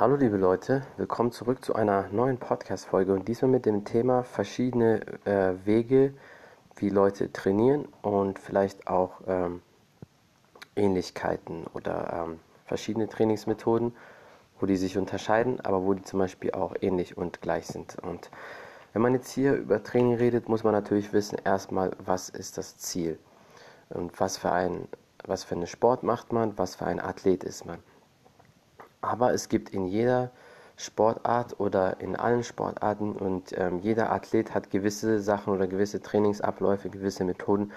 Hallo liebe Leute, willkommen zurück zu einer neuen Podcast-Folge und diesmal mit dem Thema verschiedene äh, Wege, wie Leute trainieren und vielleicht auch ähm, Ähnlichkeiten oder ähm, verschiedene Trainingsmethoden, wo die sich unterscheiden, aber wo die zum Beispiel auch ähnlich und gleich sind. Und wenn man jetzt hier über Training redet, muss man natürlich wissen, erstmal, was ist das Ziel und was für ein, was für eine Sport macht man, was für ein Athlet ist man. Aber es gibt in jeder Sportart oder in allen Sportarten und ähm, jeder Athlet hat gewisse Sachen oder gewisse Trainingsabläufe, gewisse Methoden,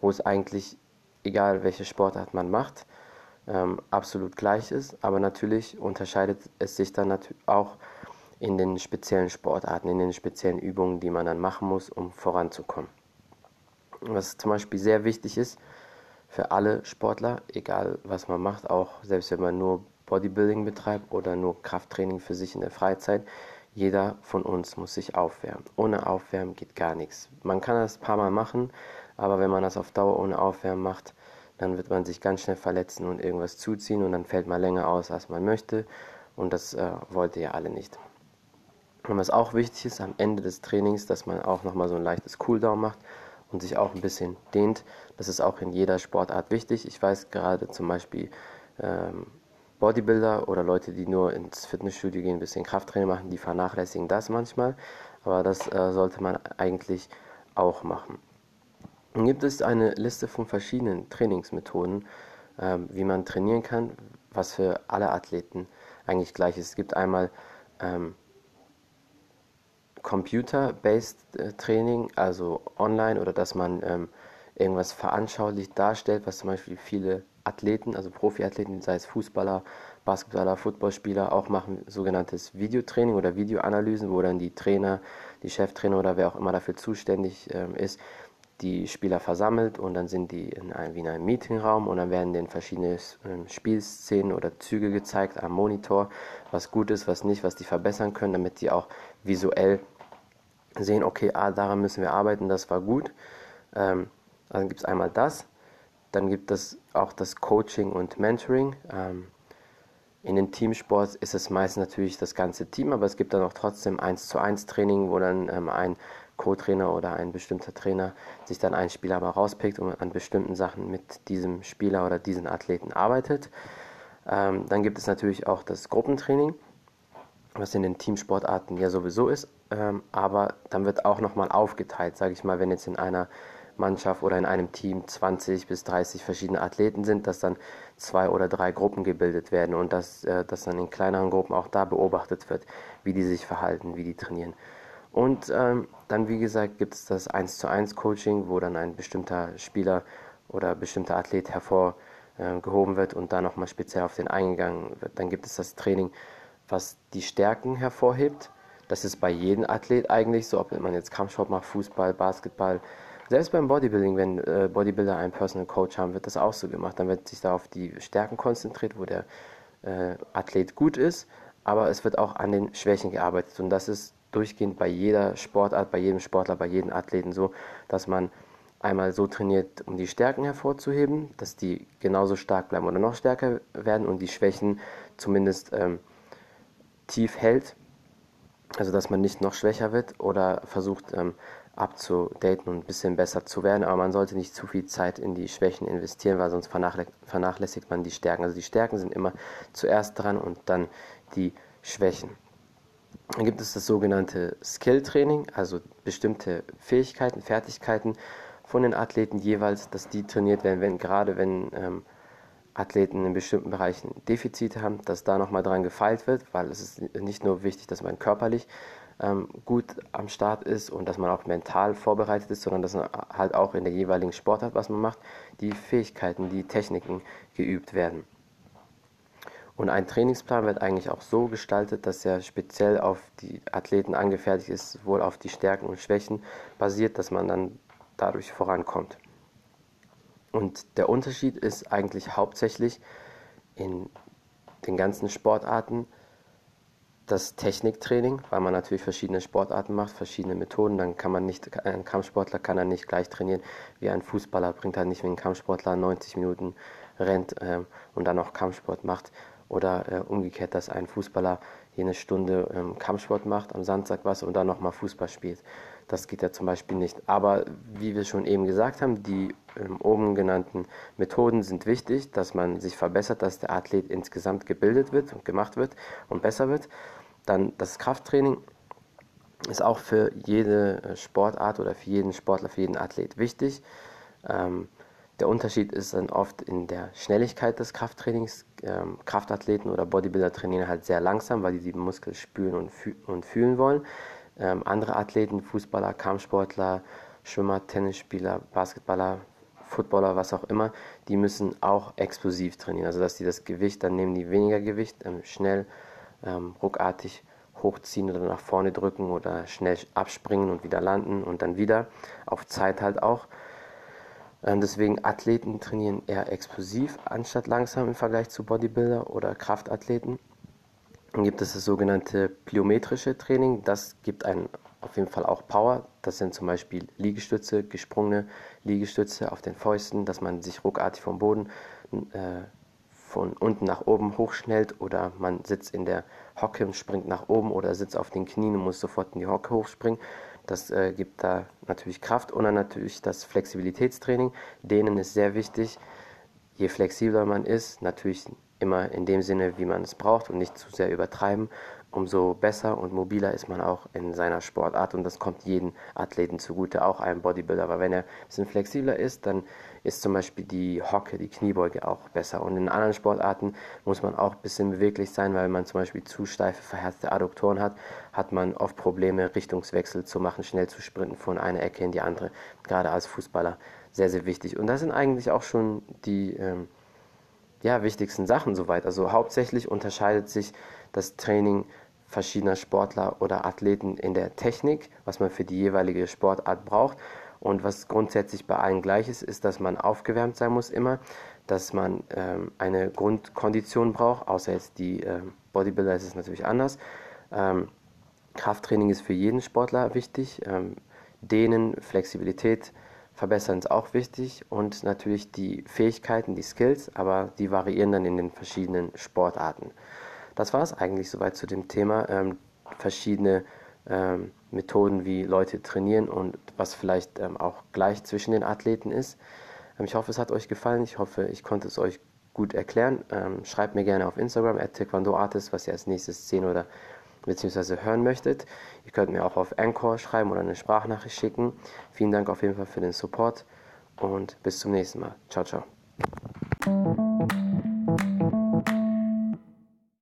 wo es eigentlich, egal welche Sportart man macht, ähm, absolut gleich ist. Aber natürlich unterscheidet es sich dann auch in den speziellen Sportarten, in den speziellen Übungen, die man dann machen muss, um voranzukommen. Was zum Beispiel sehr wichtig ist für alle Sportler, egal was man macht, auch selbst wenn man nur Bodybuilding betreibt oder nur Krafttraining für sich in der Freizeit, jeder von uns muss sich aufwärmen. Ohne Aufwärmen geht gar nichts. Man kann das ein paar Mal machen, aber wenn man das auf Dauer ohne Aufwärmen macht, dann wird man sich ganz schnell verletzen und irgendwas zuziehen und dann fällt man länger aus, als man möchte. Und das äh, wollte ja alle nicht. Und was auch wichtig ist am Ende des Trainings, dass man auch nochmal so ein leichtes Cooldown macht und sich auch ein bisschen dehnt. Das ist auch in jeder Sportart wichtig. Ich weiß gerade zum Beispiel ähm, Bodybuilder oder Leute, die nur ins Fitnessstudio gehen, ein bisschen Krafttraining machen, die vernachlässigen das manchmal. Aber das äh, sollte man eigentlich auch machen. Dann gibt es eine Liste von verschiedenen Trainingsmethoden, äh, wie man trainieren kann, was für alle Athleten eigentlich gleich ist. Es gibt einmal ähm, Computer-based äh, Training, also online oder dass man ähm, irgendwas veranschaulicht darstellt, was zum Beispiel viele Athleten, also Profiathleten, sei es Fußballer, Basketballer, Footballspieler, auch machen sogenanntes Videotraining oder Videoanalysen, wo dann die Trainer, die Cheftrainer oder wer auch immer dafür zuständig ähm, ist, die Spieler versammelt und dann sind die in einem, wie in einem Meetingraum und dann werden denen verschiedene ähm, Spielszenen oder Züge gezeigt am Monitor, was gut ist, was nicht, was die verbessern können, damit die auch visuell sehen, okay, ah, daran müssen wir arbeiten, das war gut. Ähm, dann gibt es einmal das, dann gibt es auch das Coaching und Mentoring. Ähm, in den Teamsports ist es meist natürlich das ganze Team, aber es gibt dann auch trotzdem 1 zu 1 Training, wo dann ähm, ein Co-Trainer oder ein bestimmter Trainer sich dann einen Spieler mal rauspickt und an bestimmten Sachen mit diesem Spieler oder diesen Athleten arbeitet. Ähm, dann gibt es natürlich auch das Gruppentraining, was in den Teamsportarten ja sowieso ist, ähm, aber dann wird auch nochmal aufgeteilt, sage ich mal, wenn jetzt in einer Mannschaft oder in einem Team 20 bis 30 verschiedene Athleten sind, dass dann zwei oder drei Gruppen gebildet werden und dass, äh, dass dann in kleineren Gruppen auch da beobachtet wird, wie die sich verhalten, wie die trainieren. Und ähm, dann, wie gesagt, gibt es das 1 zu 1 Coaching, wo dann ein bestimmter Spieler oder bestimmter Athlet hervorgehoben äh, wird und da nochmal speziell auf den eingegangen wird. Dann gibt es das Training, was die Stärken hervorhebt. Das ist bei jedem Athlet eigentlich so, ob man jetzt Kampfsport macht, Fußball, Basketball, selbst beim Bodybuilding, wenn äh, Bodybuilder einen Personal Coach haben, wird das auch so gemacht. Dann wird sich da auf die Stärken konzentriert, wo der äh, Athlet gut ist, aber es wird auch an den Schwächen gearbeitet. Und das ist durchgehend bei jeder Sportart, bei jedem Sportler, bei jedem Athleten so, dass man einmal so trainiert, um die Stärken hervorzuheben, dass die genauso stark bleiben oder noch stärker werden und die Schwächen zumindest ähm, tief hält, also dass man nicht noch schwächer wird oder versucht ähm, abzudaten und ein bisschen besser zu werden. Aber man sollte nicht zu viel Zeit in die Schwächen investieren, weil sonst vernachlässigt man die Stärken. Also die Stärken sind immer zuerst dran und dann die Schwächen. Dann gibt es das sogenannte Skill-Training, also bestimmte Fähigkeiten, Fertigkeiten von den Athleten jeweils, dass die trainiert werden, wenn, gerade wenn ähm, Athleten in bestimmten Bereichen Defizite haben, dass da nochmal dran gefeilt wird, weil es ist nicht nur wichtig, dass man körperlich ähm, gut am Start ist und dass man auch mental vorbereitet ist, sondern dass man halt auch in der jeweiligen Sportart, was man macht, die Fähigkeiten, die Techniken geübt werden. Und ein Trainingsplan wird eigentlich auch so gestaltet, dass er speziell auf die Athleten angefertigt ist, wohl auf die Stärken und Schwächen basiert, dass man dann dadurch vorankommt. Und der Unterschied ist eigentlich hauptsächlich in den ganzen Sportarten, das Techniktraining, weil man natürlich verschiedene Sportarten macht, verschiedene Methoden. Dann kann man nicht, ein Kampfsportler kann er nicht gleich trainieren wie ein Fußballer, bringt halt nicht, wenn ein Kampfsportler 90 Minuten rennt ähm, und dann noch Kampfsport macht oder äh, umgekehrt, dass ein Fußballer eine Stunde ähm, Kampfsport macht, am Samstag was und dann nochmal Fußball spielt. Das geht ja zum Beispiel nicht. Aber wie wir schon eben gesagt haben, die ähm, oben genannten Methoden sind wichtig, dass man sich verbessert, dass der Athlet insgesamt gebildet wird und gemacht wird und besser wird. Dann das Krafttraining ist auch für jede äh, Sportart oder für jeden Sportler, für jeden Athlet wichtig. Ähm, der Unterschied ist dann oft in der Schnelligkeit des Krafttrainings. Ähm, Kraftathleten oder Bodybuilder trainieren halt sehr langsam, weil die die Muskeln spüren und, fü und fühlen wollen. Ähm, andere Athleten, Fußballer, Kampfsportler, Schwimmer, Tennisspieler, Basketballer, Footballer, was auch immer, die müssen auch explosiv trainieren. Also dass die das Gewicht, dann nehmen die weniger Gewicht, ähm, schnell, ähm, ruckartig hochziehen oder nach vorne drücken oder schnell abspringen und wieder landen und dann wieder auf Zeit halt auch. Ähm, deswegen Athleten trainieren eher explosiv anstatt langsam im Vergleich zu Bodybuilder oder Kraftathleten. Dann gibt es das sogenannte plyometrische Training. Das gibt einen auf jeden Fall auch Power. Das sind zum Beispiel Liegestütze, gesprungene Liegestütze auf den Fäusten, dass man sich ruckartig vom Boden äh, von unten nach oben hochschnellt oder man sitzt in der Hocke und springt nach oben oder sitzt auf den Knien und muss sofort in die Hocke hochspringen. Das äh, gibt da natürlich Kraft und dann natürlich das Flexibilitätstraining. Denen ist sehr wichtig. Je flexibler man ist, natürlich immer in dem Sinne, wie man es braucht und nicht zu sehr übertreiben, umso besser und mobiler ist man auch in seiner Sportart und das kommt jedem Athleten zugute, auch einem Bodybuilder. Aber wenn er ein bisschen flexibler ist, dann ist zum Beispiel die Hocke, die Kniebeuge auch besser. Und in anderen Sportarten muss man auch ein bisschen beweglich sein, weil man zum Beispiel zu steife, verhärtete Adduktoren hat, hat man oft Probleme, Richtungswechsel zu machen, schnell zu sprinten von einer Ecke in die andere, gerade als Fußballer. Sehr, sehr wichtig. Und das sind eigentlich auch schon die ähm, ja, wichtigsten Sachen soweit. Also hauptsächlich unterscheidet sich das Training verschiedener Sportler oder Athleten in der Technik, was man für die jeweilige Sportart braucht. Und was grundsätzlich bei allen gleich ist, ist, dass man aufgewärmt sein muss immer, dass man ähm, eine Grundkondition braucht, außer jetzt die ähm, Bodybuilder ist es natürlich anders. Ähm, Krafttraining ist für jeden Sportler wichtig. Ähm, Dehnen, Flexibilität, verbessern ist auch wichtig und natürlich die Fähigkeiten, die Skills, aber die variieren dann in den verschiedenen Sportarten. Das war es eigentlich soweit zu dem Thema. Ähm, verschiedene ähm, Methoden, wie Leute trainieren und was vielleicht ähm, auch gleich zwischen den Athleten ist. Ähm, ich hoffe, es hat euch gefallen. Ich hoffe, ich konnte es euch gut erklären. Ähm, schreibt mir gerne auf Instagram, at was ihr als nächstes sehen oder bzw. hören möchtet. Ihr könnt mir auch auf Anchor schreiben oder eine Sprachnachricht schicken. Vielen Dank auf jeden Fall für den Support und bis zum nächsten Mal. Ciao, ciao.